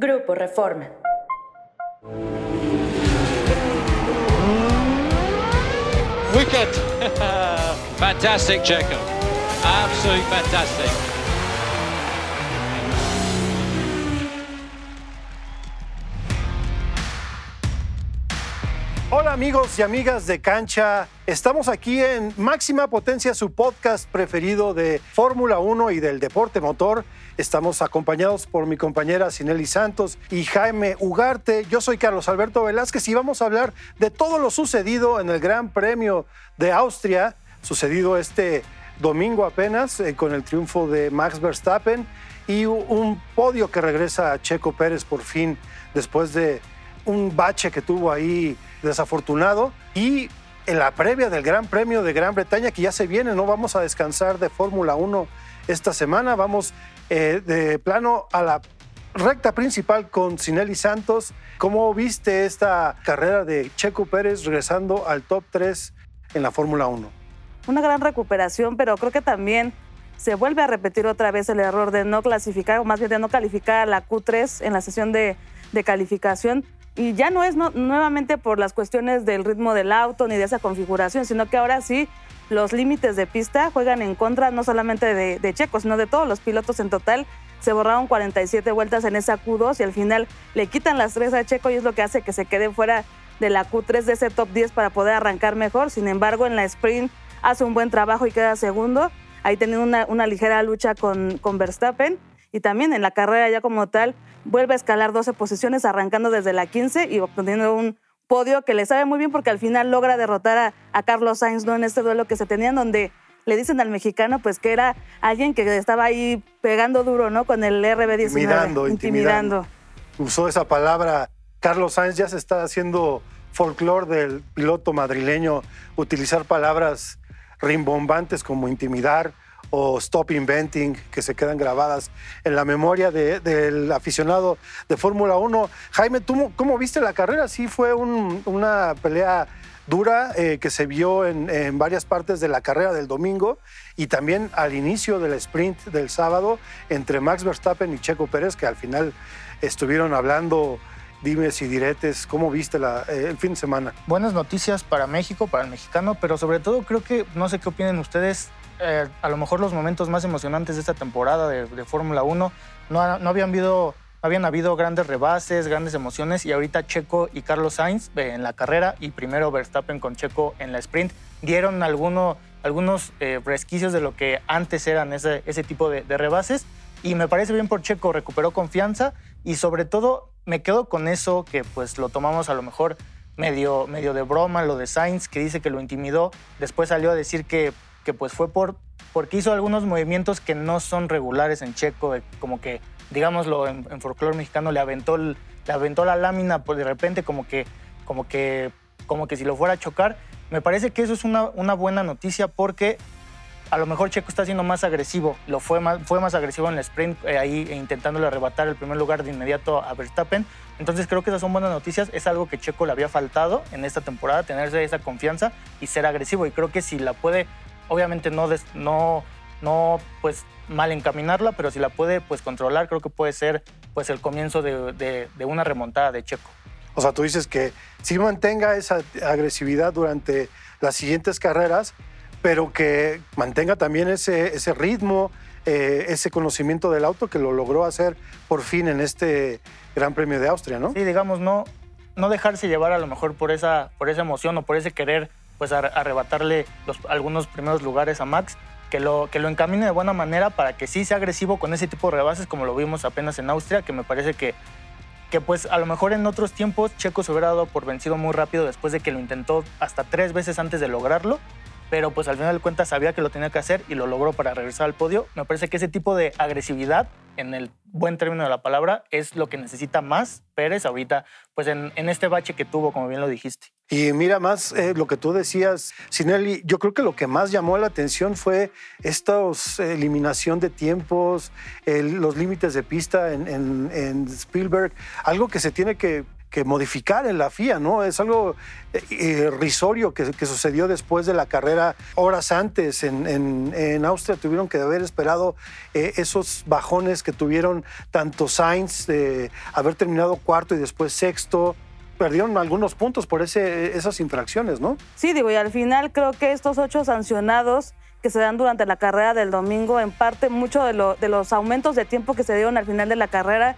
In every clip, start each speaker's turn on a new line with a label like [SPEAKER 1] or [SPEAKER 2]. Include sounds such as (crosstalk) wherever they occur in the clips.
[SPEAKER 1] Grupo Reforma.
[SPEAKER 2] Wicked. (laughs) fantastic, Checo. Absolutely fantastic.
[SPEAKER 3] Hola amigos y amigas de cancha, estamos aquí en Máxima Potencia, su podcast preferido de Fórmula 1 y del deporte motor. Estamos acompañados por mi compañera Sineli Santos y Jaime Ugarte. Yo soy Carlos Alberto Velázquez y vamos a hablar de todo lo sucedido en el Gran Premio de Austria, sucedido este domingo apenas eh, con el triunfo de Max Verstappen y un podio que regresa a Checo Pérez por fin después de un bache que tuvo ahí desafortunado y en la previa del Gran Premio de Gran Bretaña que ya se viene, no vamos a descansar de Fórmula 1 esta semana, vamos eh, de plano a la recta principal con Sinelli Santos. ¿Cómo viste esta carrera de Checo Pérez regresando al top 3 en la Fórmula 1?
[SPEAKER 4] Una gran recuperación, pero creo que también se vuelve a repetir otra vez el error de no clasificar, o más bien de no calificar a la Q3 en la sesión de, de calificación y ya no es nuevamente por las cuestiones del ritmo del auto ni de esa configuración, sino que ahora sí los límites de pista juegan en contra no solamente de, Checo, sino de todos los pilotos en total. Se borraron 47 vueltas en esa Q2 y al final le quitan las tres a Checo y es lo que hace que se quede fuera de la Q3 de ese top 10 para poder arrancar mejor. Sin embargo, en la sprint hace un buen trabajo y queda segundo. Ahí teniendo una, una ligera lucha con, con Verstappen y también en la carrera ya como tal vuelve a escalar 12 posiciones arrancando desde la 15 y obteniendo un podio que le sabe muy bien porque al final logra derrotar a, Carlos Sainz ¿no? en este duelo que se tenían donde le dicen al mexicano pues que era alguien que estaba ahí pegando duro ¿no? con el RB19.
[SPEAKER 3] Intimidando, intimidando. Usó esa palabra. Carlos Sainz ya se está haciendo folclore del piloto madrileño utilizar palabras rimbombantes como intimidar o Stop Inventing, que se quedan grabadas en la memoria del aficionado de Fórmula 1. Jaime, ¿tú cómo viste la carrera? Sí, fue una pelea dura eh, que se vio en, varias partes de la carrera del domingo y también al inicio del sprint del sábado entre Max Verstappen y Checo Pérez, que al final estuvieron hablando dime si diretes, ¿cómo viste eh, el fin de semana?
[SPEAKER 5] Buenas noticias para México, para el mexicano, pero sobre todo creo que, no sé qué opinen ustedes, eh, a lo mejor los momentos más emocionantes de esta temporada de, Fórmula 1. No, no, habían habido, habían habido grandes rebases, grandes emociones y ahorita Checo y Carlos Sainz eh, en la carrera y primero Verstappen con Checo en la sprint dieron alguno, algunos eh, resquicios de lo que antes eran ese, ese tipo de, de rebases y me parece bien por Checo, recuperó confianza y sobre todo me quedo con eso que pues lo tomamos a lo mejor medio, medio de broma, lo de Sainz, que dice que lo intimidó, después salió a decir que que pues fue por, porque hizo algunos movimientos que no son regulares en Checo, como que, digámoslo, en, en folclore mexicano le aventó, le aventó la lámina pues de repente como que, como que, como que si lo fuera a chocar. Me parece que eso es una, buena noticia porque a lo mejor Checo está siendo más agresivo, lo fue más, fue más agresivo en el sprint, eh, ahí intentándole arrebatar el primer lugar de inmediato a Verstappen. Entonces creo que esas son buenas noticias, es algo que Checo le había faltado en esta temporada, tenerse esa confianza y ser agresivo. Y creo que si la puede obviamente no, no, no pues mal encaminarla, pero si la puede pues controlar, creo que puede ser pues el comienzo de, una remontada de Checo.
[SPEAKER 3] O sea, tú dices que sí mantenga esa agresividad durante las siguientes carreras, pero que mantenga también ese, ese ritmo, eh, ese conocimiento del auto que lo logró hacer por fin en este Gran Premio de Austria, ¿no?
[SPEAKER 5] Sí, digamos, no, no dejarse llevar a lo mejor por esa, por esa emoción o por ese querer pues arrebatarle algunos primeros lugares a Max, que lo, que lo encamine de buena manera para que sí sea agresivo con ese tipo de rebases como lo vimos apenas en Austria, que me parece que, que pues a lo mejor en otros tiempos Checo se hubiera dado por vencido muy rápido después de que lo intentó hasta tres veces antes de lograrlo, pero pues al final de cuentas sabía que lo tenía que hacer y lo logró para regresar al podio. Me parece que ese tipo de agresividad en el buen término de la palabra, es lo que necesita más Pérez ahorita, pues en, este bache que tuvo, como bien lo dijiste.
[SPEAKER 3] Y mira más eh, lo que tú decías, Sinelli, yo creo que lo que más llamó la atención fue esta eliminación de tiempos, los límites de pista en, Spielberg, algo que se tiene que, modificar en la FIA, ¿no? Es algo eh, risorio que, sucedió después de la carrera, horas antes en, en, Austria tuvieron que haber esperado eh, esos bajones que tuvieron tanto Sainz de haber terminado cuarto y después sexto, perdieron algunos puntos por ese, esas infracciones, ¿no?
[SPEAKER 4] Sí, digo, y al final creo que estos ocho sancionados que se dan durante la carrera del domingo, en parte mucho de, lo, de los aumentos de tiempo que se dieron al final de la carrera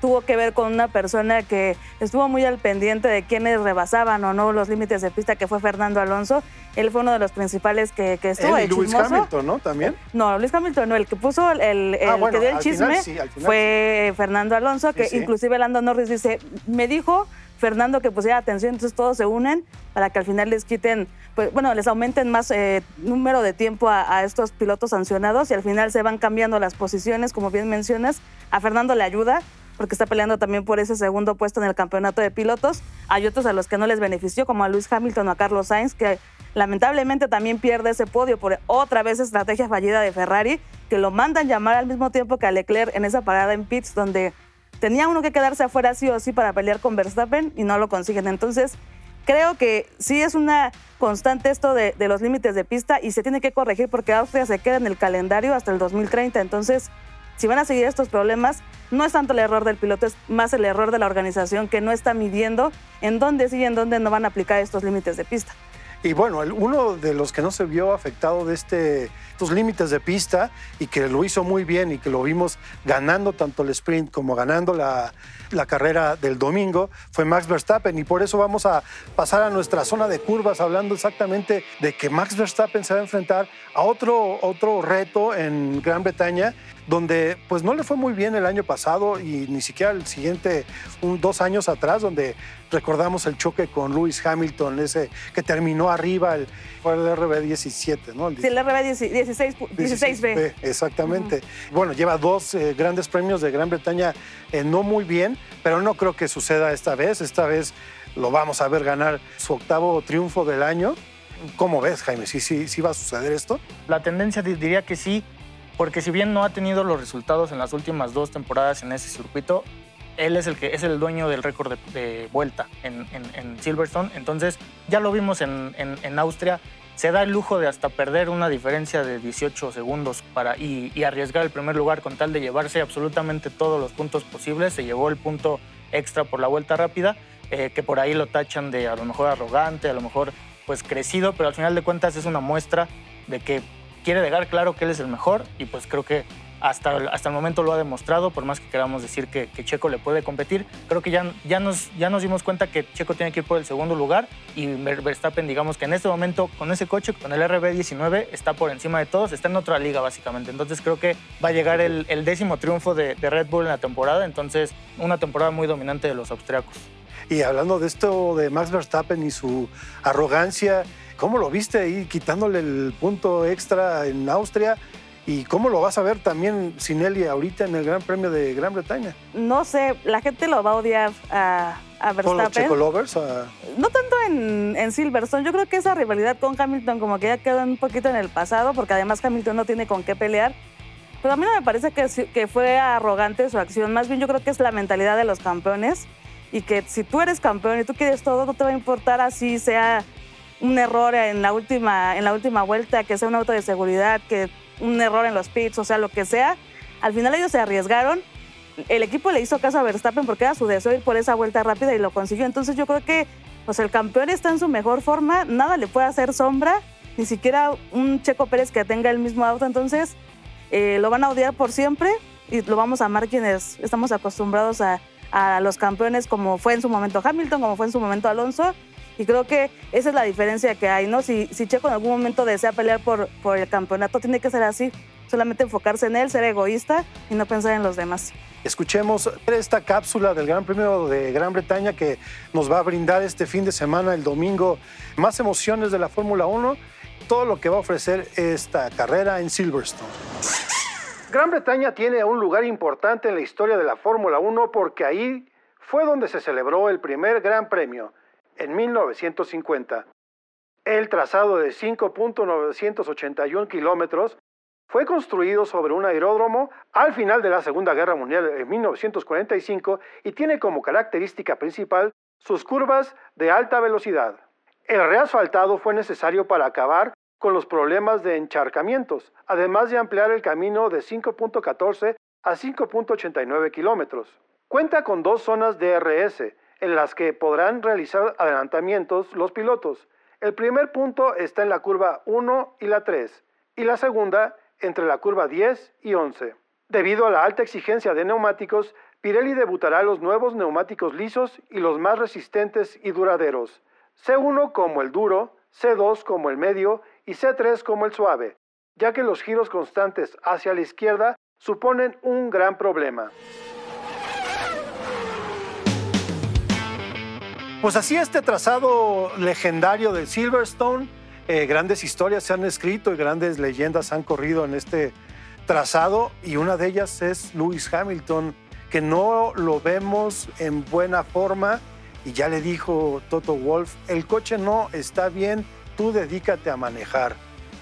[SPEAKER 4] tuvo que ver con una persona que estuvo muy al pendiente de quiénes rebasaban o no los límites de pista, que fue Fernando Alonso. Él fue uno de los principales que, que estuvo
[SPEAKER 3] ahí. Luis Hamilton, ¿no? También.
[SPEAKER 4] No, Luis Hamilton no. El que puso el, ah, que dio el chisme fue Fernando Alonso, que inclusive Lando Norris dice, me dijo Fernando que pusiera atención, entonces todos se unen para que al final les quiten, pues, bueno, les aumenten más eh, número de tiempo a, estos pilotos sancionados y al final se van cambiando las posiciones, como bien mencionas. A Fernando le ayuda porque está peleando también por ese segundo puesto en el campeonato de pilotos. Hay otros a los que no les benefició, como a Luis Hamilton o a Carlos Sainz, que lamentablemente también pierde ese podio por otra vez estrategia fallida de Ferrari, que lo mandan llamar al mismo tiempo que a Leclerc en esa parada en pits, donde tenía uno que quedarse afuera sí o sí para pelear con Verstappen y no lo consiguen. Entonces, creo que sí es una constante esto de, los límites de pista y se tiene que corregir porque Austria se queda en el calendario hasta el 2030. Entonces, si van a seguir estos problemas, no es tanto el error del piloto, es más el error de la organización que no está midiendo en dónde sí y en dónde no van a aplicar estos límites de pista.
[SPEAKER 3] Y bueno, uno de los que no se vio afectado de este, estos límites de pista y que lo hizo muy bien y que lo vimos ganando tanto el sprint como ganando la, la carrera del domingo fue Max Verstappen. Y por eso vamos a pasar a nuestra zona de curvas hablando exactamente de que Max Verstappen se va a enfrentar a otro, otro reto en Gran Bretaña donde pues no le fue muy bien el año pasado y ni siquiera el siguiente, un, dos años atrás, donde recordamos el choque con Lewis Hamilton, ese que terminó arriba, el, fue el RB17, ¿no?
[SPEAKER 4] sí, el RB16, b
[SPEAKER 3] Exactamente. Bueno, lleva dos eh, grandes premios de Gran Bretaña, eh, no muy bien, pero no creo que suceda esta vez. Esta vez lo vamos a ver ganar su octavo triunfo del año. ¿Cómo ves, Jaime? ¿Sí, sí, sí va a suceder esto?
[SPEAKER 5] La tendencia diría que sí porque si bien no ha tenido los resultados en las últimas dos temporadas en ese circuito, él es el que es el dueño del récord de, vuelta en, Silverstone. Entonces, ya lo vimos en, Austria. Se da el lujo de hasta perder una diferencia de 18 segundos para, y, arriesgar el primer lugar con tal de llevarse absolutamente todos los puntos posibles. Se llevó el punto extra por la vuelta rápida, eh, que por ahí lo tachan de a lo mejor arrogante, a lo mejor pues crecido, pero al final de cuentas es una muestra de que quiere dejar claro que él es el mejor y pues creo que hasta, hasta el momento lo ha demostrado, por más que queramos decir que, Checo le puede competir, creo que ya, ya, nos, ya nos dimos cuenta que Checo tiene que ir por el segundo lugar y Verstappen, digamos que en este momento con ese coche, con el RB19, está por encima de todos, está en otra liga básicamente. Entonces creo que va a llegar el, décimo triunfo de, de Red Bull en la temporada, entonces una temporada muy dominante de los austriacos.
[SPEAKER 3] Y hablando de esto de Max Verstappen y su arrogancia, ¿Cómo lo viste ahí quitándole el punto extra en Austria? ¿Y cómo lo vas a ver también Sinelli ahorita en el Gran Premio de Gran Bretaña?
[SPEAKER 4] No sé, la gente lo va a odiar a, a Verstappen.
[SPEAKER 3] ¿Con los Lovers?
[SPEAKER 4] No tanto en, en, Silverstone. Yo creo que esa rivalidad con Hamilton como que ya quedó un poquito en el pasado, porque además Hamilton no tiene con qué pelear. Pero a mí no me parece que, que fue arrogante su acción. Más bien yo creo que es la mentalidad de los campeones y que si tú eres campeón y tú quieres todo, no te va a importar así sea un error en la última, en la última vuelta, que sea un auto de seguridad, que un error en los pits, o sea, lo que sea. Al final ellos se arriesgaron. El equipo le hizo caso a Verstappen porque era su deseo ir por esa vuelta rápida y lo consiguió. Entonces yo creo que pues, el campeón está en su mejor forma, nada le puede hacer sombra, ni siquiera un Checo Pérez que tenga el mismo auto. Entonces eh, lo van a odiar por siempre y lo vamos a amar quienes estamos acostumbrados a, a los campeones como fue en su momento Hamilton, como fue en su momento Alonso y creo que esa es la diferencia que hay, ¿no? Si, si Checo en algún momento desea pelear por, por el campeonato, tiene que ser así. Solamente enfocarse en él, ser egoísta y no pensar en los demás.
[SPEAKER 3] Escuchemos esta cápsula del Gran Premio de Gran Bretaña que nos va a brindar este fin de semana, el domingo, más emociones de la Fórmula 1, todo lo que va a ofrecer esta carrera en Silverstone. Gran Bretaña tiene un lugar importante en la historia de la Fórmula 1 porque ahí fue donde se celebró el primer Gran Premio en 1950. El trazado de 5.981 kilómetros Fue construido sobre un aeródromo al final de la Segunda Guerra Mundial en 1945 y tiene como característica principal sus curvas de alta velocidad. El reasfaltado fue necesario para acabar con los problemas de encharcamientos, además de ampliar el camino de 5.14 a 5.89 kilómetros. Cuenta con dos zonas DRS, en las que podrán realizar adelantamientos los pilotos. El primer punto está en la curva 1 y la 3, y la segunda entre la curva 10 y 11. Debido a la alta exigencia de neumáticos, Pirelli debutará los nuevos neumáticos lisos y los más resistentes y duraderos, C1 como el duro, C2 como el medio y C3 como el suave, ya que los giros constantes hacia la izquierda suponen un gran problema. Pues así este trazado legendario del Silverstone, eh, grandes historias se han escrito y grandes leyendas han corrido en este trazado y una de ellas es Lewis Hamilton, que no lo vemos en buena forma y ya le dijo Toto Wolf, el coche no está bien, tú dedícate a manejar.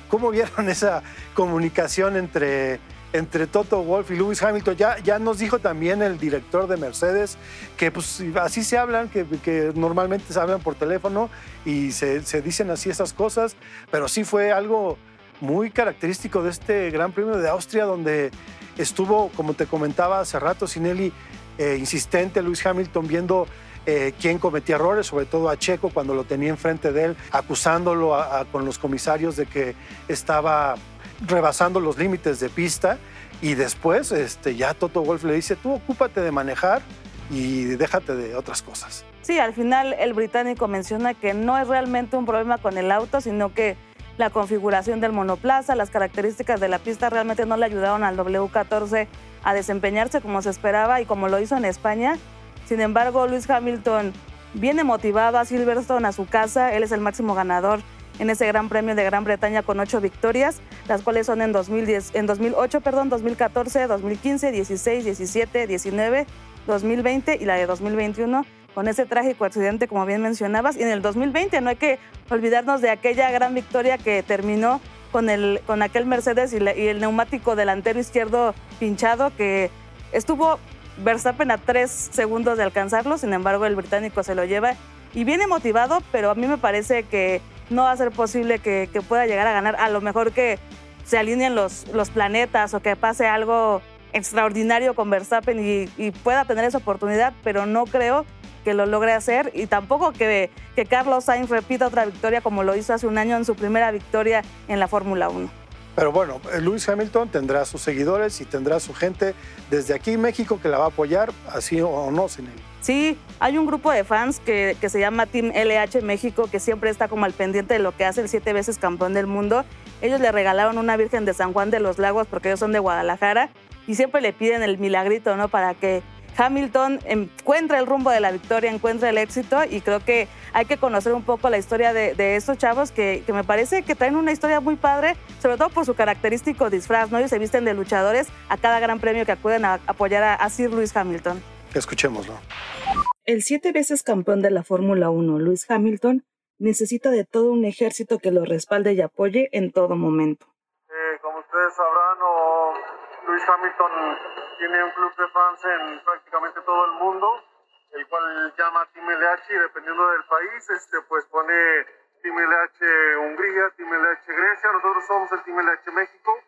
[SPEAKER 3] ¿Cómo vieron (laughs) esa comunicación entre, entre Toto Wolf y Lewis Hamilton? Ya, ya nos dijo también el director de Mercedes que pues, así se hablan, que, que normalmente se hablan por teléfono y se, se dicen así esas cosas, pero sí fue algo muy característico de este Gran Premio de Austria, donde estuvo, como te comentaba hace rato, Sinelli, eh, insistente, Lewis Hamilton viendo eh, quién cometía errores, sobre todo a Checo cuando lo tenía enfrente de él, acusándolo con los comisarios de que estaba rebasando los límites de pista. Y después este, ya Toto Wolf le dice, tú ocúpate de manejar y déjate de otras cosas.
[SPEAKER 4] Sí, al final el británico menciona que no es realmente un problema con el auto, sino que la configuración del monoplaza, las características de la pista realmente no le ayudaron al W14 a desempeñarse como se esperaba y como lo hizo en España. Sin embargo, Luis Hamilton viene motivado a Silverstone a su casa. Él es el máximo ganador en ese Gran Premio de Gran Bretaña con ocho victorias, las cuales son en, 2010, en 2008, perdón, 2014, 2015, 16, 17, 19, 2020 y la de 2021 con ese trágico accidente, como bien mencionabas. Y en el 2020 no hay que olvidarnos de aquella gran victoria que terminó con, el, aquel Mercedes y, y el neumático delantero izquierdo pinchado que estuvo Verstappen a tres segundos de alcanzarlo, sin embargo el británico se lo lleva y viene motivado, pero a mí me parece que no va a ser posible que, pueda llegar a ganar. A lo mejor que se alineen los, planetas o que pase algo extraordinario con Verstappen y, y, pueda tener esa oportunidad, pero no creo que lo logre hacer y tampoco que, que Carlos Sainz repita otra victoria como lo hizo hace un año en su primera victoria en la Fórmula 1.
[SPEAKER 3] Pero bueno, Lewis Hamilton tendrá sus seguidores y tendrá su gente desde aquí México que la va a apoyar, así o no, sin él.
[SPEAKER 4] Sí, hay un grupo de fans que, que, se llama Team LH México que siempre está como al pendiente de lo que hace el siete veces campeón del mundo. Ellos le regalaron una Virgen de San Juan de los Lagos porque ellos son de Guadalajara y siempre le piden el milagrito, ¿no? Para que Hamilton encuentra el rumbo de la victoria, encuentra el éxito y creo que hay que conocer un poco la historia de, estos chavos que, me parece que traen una historia muy padre, sobre todo por su característico disfraz, ¿no? Ellos se visten de luchadores a cada gran premio que acuden a apoyar a, Sir Lewis Hamilton.
[SPEAKER 3] Escuchémoslo.
[SPEAKER 4] El siete veces campeón de la Fórmula 1, Lewis Hamilton, necesita de todo un ejército que lo respalde y apoye en todo momento.
[SPEAKER 1] Eh, como ustedes sabrán, o Lewis Hamilton tiene un club de fans en prácticamente todo el mundo, el cual llama Team LH y dependiendo del país, este, pues pone Team LH Hungría, Team LH Grecia, nosotros somos el Team LH México.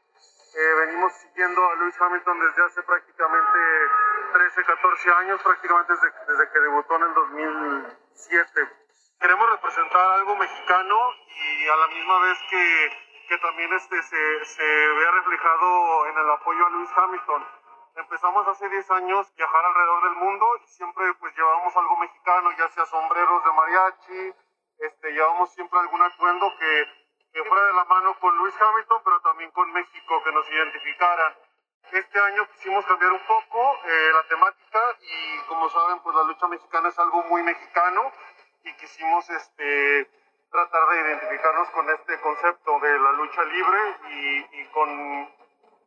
[SPEAKER 1] Eh, venimos siguiendo a Lewis Hamilton desde hace prácticamente 13, 14 años, prácticamente desde, desde que debutó en el 2007. Queremos representar algo mexicano y a la misma vez que que también este, se, se vea reflejado en el apoyo a Lewis Hamilton. Empezamos hace 10 años viajar alrededor del mundo y siempre pues llevábamos algo mexicano, ya sea sombreros de mariachi, este, llevamos siempre algún atuendo que, que fuera de la mano con Lewis Hamilton, pero también con México, que nos identificaran. Este año quisimos cambiar un poco eh, la temática y como saben, pues la lucha mexicana es algo muy mexicano y quisimos este, tratar de identificarnos con este concepto de la lucha libre y, con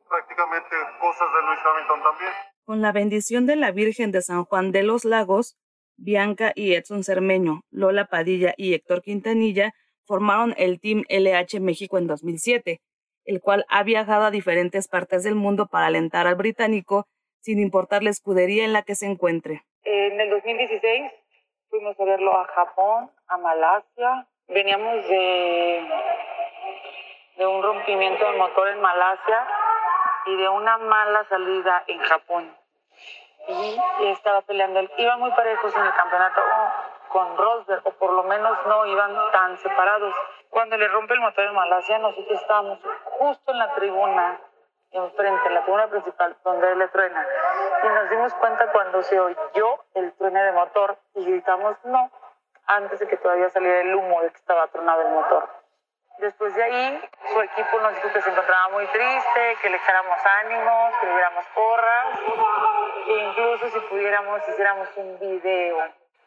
[SPEAKER 1] prácticamente cosas de Luis Hamilton también.
[SPEAKER 4] Con la bendición de la Virgen de San Juan de los Lagos, Bianca y Edson Cermeño, Lola Padilla y Héctor Quintanilla formaron el Team LH México en 2007. el cual ha viajado a diferentes partes del mundo para alentar al británico sin importar la escudería en la que se encuentre.
[SPEAKER 6] En el 2016 fuimos a verlo a Japón, a Malasia. Veníamos de, de un rompimiento del motor en Malasia y de una mala salida en Japón. Y estaba peleando, iban muy parejos en el campeonato con Rosberg, o por lo menos no iban tan separados. Cuando le rompe el motor en Malasia, nosotros estábamos justo en la tribuna, enfrente, en la tribuna principal, donde él le truena. Y nos dimos cuenta cuando se oyó el truene de motor y gritamos no, antes de que todavía saliera el humo de que estaba tronado el motor. Después de ahí, su equipo nos dijo que se encontraba muy triste, que le echáramos ánimos, que le diéramos porras, que incluso si pudiéramos hiciéramos un video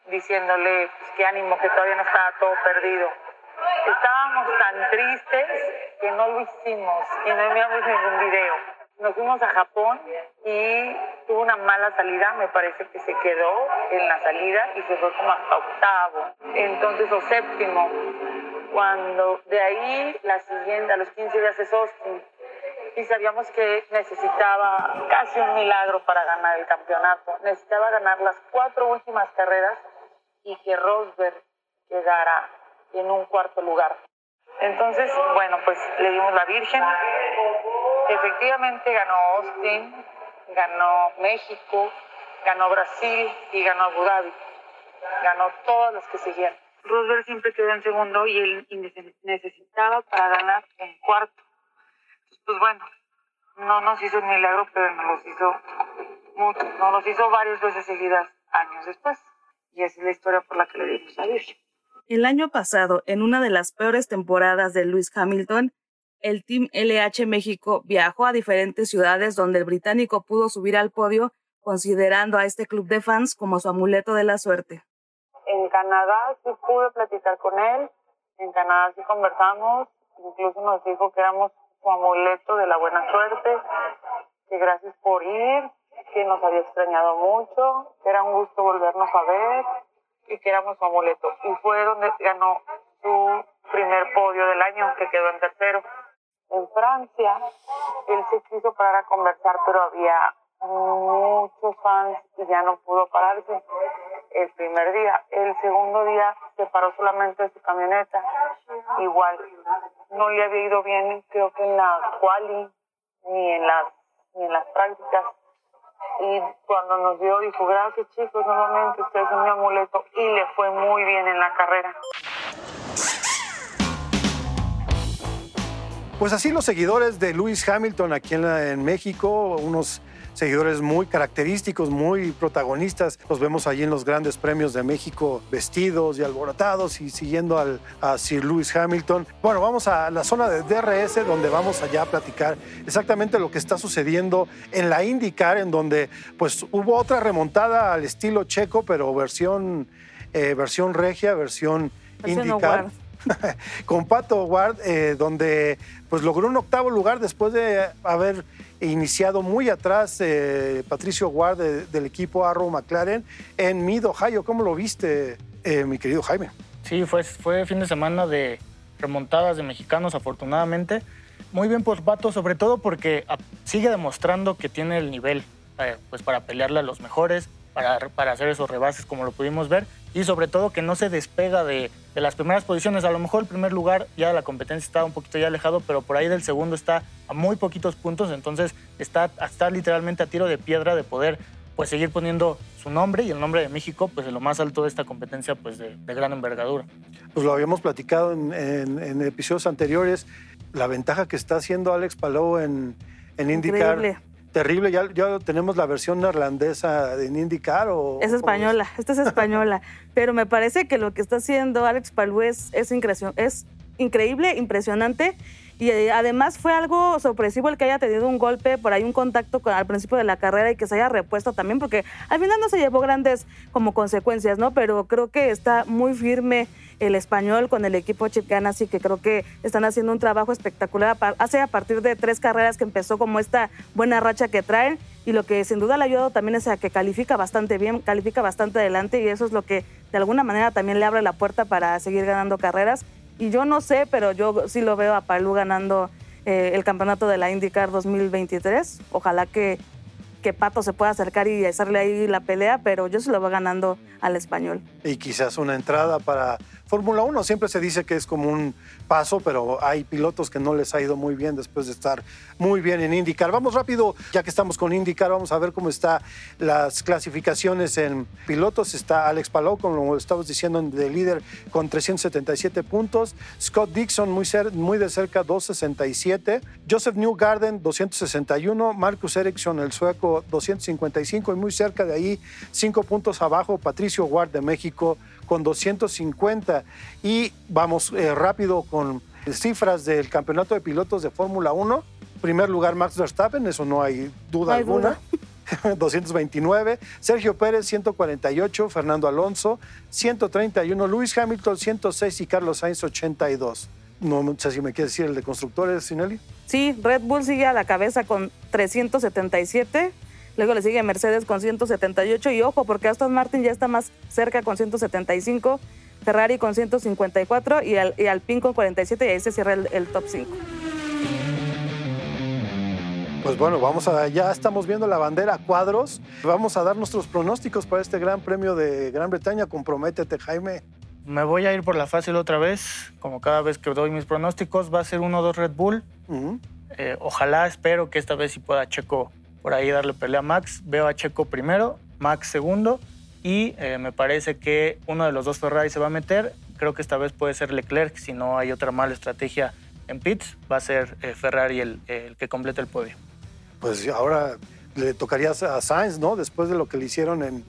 [SPEAKER 6] diciéndole pues, qué ánimo, que todavía no estaba todo perdido. Estábamos tan tristes que no lo hicimos y no enviamos ningún video. Nos fuimos a Japón y tuvo una mala salida, me parece que se quedó en la salida y se fue como hasta octavo, entonces o séptimo cuando de ahí la siguiente, a los 15 días es Austin, y sabíamos que necesitaba casi un milagro para ganar el campeonato. Necesitaba ganar las cuatro últimas carreras y que Rosberg quedara en un cuarto lugar. Entonces, bueno, pues le dimos la Virgen. Efectivamente ganó Austin, ganó México, ganó Brasil y ganó Abu Dhabi. Ganó todas las que seguían. Rosberg siempre quedó en segundo y él necesitaba para ganar en cuarto. Pues bueno, no nos hizo un milagro, pero nos los hizo mucho, nos los hizo varias veces seguidas años después. Y esa es la historia por la que le dimos a Virgen.
[SPEAKER 4] El año pasado, en una de las peores temporadas de Lewis Hamilton, el Team LH México viajó a diferentes ciudades donde el británico pudo subir al podio, considerando a este club de fans como su amuleto de la suerte.
[SPEAKER 6] En Canadá sí pude platicar con él, en Canadá sí conversamos, incluso nos dijo que éramos su amuleto de la buena suerte, que gracias por ir, que nos había extrañado mucho, que era un gusto volvernos a ver y que éramos su amuleto. Y fue donde ganó su primer podio del año, que quedó en tercero. En Francia, él se quiso parar a conversar, pero había muchos fans y ya no pudo pararse el primer día. El segundo día se paró solamente de su camioneta. Igual no le había ido bien, creo que en la quali ni en las ni en las prácticas. Y cuando nos vio dijo, gracias chicos, nuevamente ustedes son mi amuleto y le fue muy bien en la carrera.
[SPEAKER 3] Pues así los seguidores de Lewis Hamilton aquí en, en México, unos seguidores muy característicos, muy protagonistas. Los vemos allí en los grandes premios de México vestidos y alborotados y siguiendo al, a Sir Lewis Hamilton. Bueno, vamos a la zona de DRS donde vamos allá a platicar exactamente lo que está sucediendo en la IndyCar, en donde pues hubo otra remontada al estilo checo, pero versión, eh, versión regia, versión, IndyCar. (laughs) con Pato Ward, eh, donde pues logró un octavo lugar después de haber iniciado muy atrás eh, Patricio Ward del equipo Arrow McLaren en Mid, Ohio. ¿Cómo lo viste, eh, mi querido Jaime?
[SPEAKER 5] Sí, fue, fue fin de semana de remontadas de mexicanos, afortunadamente. Muy bien por Pato, sobre todo porque ah, sigue demostrando que tiene el nivel eh, pues para pelearle a los mejores, para, para hacer esos rebases como lo pudimos ver y sobre todo que no se despega de, de, las primeras posiciones. A lo mejor el primer lugar ya la competencia está un poquito ya alejado, pero por ahí del segundo está a muy poquitos puntos, entonces está, está literalmente a tiro de piedra de poder pues seguir poniendo su nombre y el nombre de México pues en lo más alto de esta competencia pues de, de gran envergadura.
[SPEAKER 3] Pues lo habíamos platicado en, en, en, episodios anteriores, la ventaja que está haciendo Alex Palou en, en IndyCar. Terrible. ¿Ya, ¿Ya, tenemos la versión neerlandesa de IndyCar o...?
[SPEAKER 4] Es española, es? esta es española. (laughs) Pero me parece que lo que está haciendo Alex Palou es, es, es increíble, impresionante. Y eh, además fue algo sorpresivo el que haya tenido un golpe, por ahí un contacto con, al principio de la carrera y que se haya repuesto también, porque al final no se llevó grandes como consecuencias, ¿no? Pero creo que está muy firme el español con el equipo Chip Ganassi, que creo que están haciendo un trabajo espectacular. Hace a partir de tres carreras que empezó como esta buena racha que traen y lo que sin duda le ha ayudado también es a que califica bastante bien, califica bastante adelante y eso es lo que de alguna manera también le abre la puerta para seguir ganando carreras. Y yo no sé, pero yo sí lo veo a Palú ganando eh, el campeonato de la IndyCar 2023. Ojalá que, que Pato se pueda acercar y hacerle ahí la pelea, pero yo se lo voy ganando al español.
[SPEAKER 3] Y quizás una entrada para Fórmula 1 siempre se dice que es como un paso, pero hay pilotos que no les ha ido muy bien después de estar muy bien en IndyCar. Vamos rápido, ya que estamos con IndyCar, vamos a ver cómo están las clasificaciones en pilotos. Está Alex Palou, como estamos diciendo, de líder con 377 puntos. Scott Dixon muy, muy de cerca, 267. Joseph Newgarden, 261. Marcus Ericsson, el sueco, 255. Y muy cerca de ahí, cinco puntos abajo, Patricio Ward de México, con 250. Y vamos eh, rápido con cifras del campeonato de pilotos de Fórmula 1. Primer lugar Max Verstappen, eso no hay duda alguna. 229, (laughs) Sergio Pérez 148, Fernando Alonso 131, Luis Hamilton 106 y Carlos Sainz 82. No sé si me quieres decir el de constructores, Sinelli.
[SPEAKER 4] Sí, Red Bull sigue a la cabeza con 377, Luego le sigue Mercedes con 178 y ojo, porque Aston Martin ya está más cerca con 175, Ferrari con 154 y, al, y Alpine con 47 y ahí se cierra el, top 5.
[SPEAKER 3] Pues bueno, vamos a, ya estamos viendo la bandera cuadros. Vamos a dar nuestros pronósticos para este Gran Premio de Gran Bretaña. Comprométete, Jaime.
[SPEAKER 5] Me voy a ir por la fácil otra vez. Como cada vez que doy mis pronósticos, va a ser 1-2 Red Bull. Eh, ojalá, espero que esta vez sí pueda Checo por ahí darle pelea a Max. Veo a Checo primero, Max segundo y eh, me parece que uno de los dos Ferrari se va a meter. Creo que esta vez puede ser Leclerc, si no hay otra mala estrategia en pits, va a ser eh, Ferrari el, el, que complete el podio.
[SPEAKER 3] Pues ahora le tocaría a Sainz, ¿no? Después de lo que le hicieron en,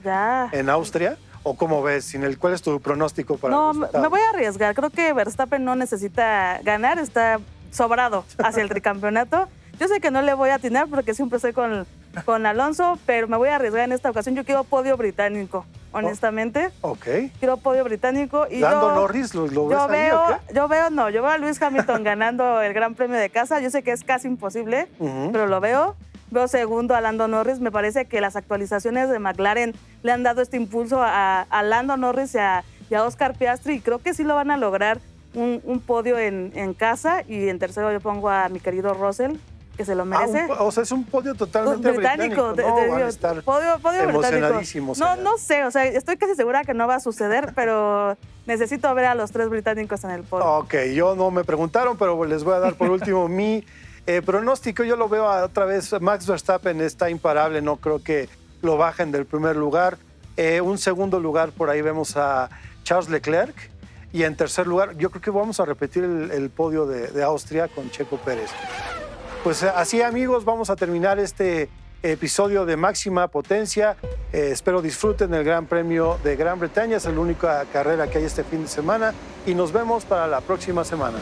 [SPEAKER 3] en Austria. ¿O cómo ves? Sin el, ¿Cuál es tu pronóstico para
[SPEAKER 4] No, me voy a arriesgar. Creo que Verstappen no necesita ganar, está sobrado hacia el (laughs) tricampeonato. Yo sé que no le voy a atinar porque siempre estoy con, con Alonso, pero me voy a arriesgar en esta ocasión. Yo quiero podio británico, honestamente.
[SPEAKER 3] ok.
[SPEAKER 4] Quiero podio británico. Y
[SPEAKER 3] Dando Norris, ¿lo, lo ves
[SPEAKER 4] yo veo, Yo veo, no, yo veo a Luis Hamilton (laughs) ganando el Gran Premio de casa. Yo sé que es casi imposible, pero lo veo. Veo segundo a Lando Norris. Me parece que las actualizaciones de McLaren le han dado este impulso a, a Lando Norris y a, Oscar Piastri y creo que sí lo van a lograr un, podio en, en, casa. Y en tercero yo pongo a mi querido Russell que se lo ah, merece.
[SPEAKER 3] o sea, es un podio totalmente británico. británico.
[SPEAKER 4] podio, podio británico. No, no sé, o sea, estoy casi segura que no va a suceder, (laughs) pero necesito ver a los tres británicos en el podio.
[SPEAKER 3] Ok, yo no me preguntaron, pero les voy a dar por último (laughs) mi eh, pronóstico. Yo lo veo otra vez, Max Verstappen está imparable, no creo que lo bajen del primer lugar. Eh, un segundo lugar, por ahí vemos a Charles Leclerc. Y en tercer lugar, yo creo que vamos a repetir el, podio de, de Austria con Checo Pérez. Pues eh, así amigos, vamos a terminar este episodio de máxima potencia. Eh, espero disfruten el Gran Premio de Gran Bretaña, es la única carrera que hay este fin de semana y nos vemos para la próxima semana.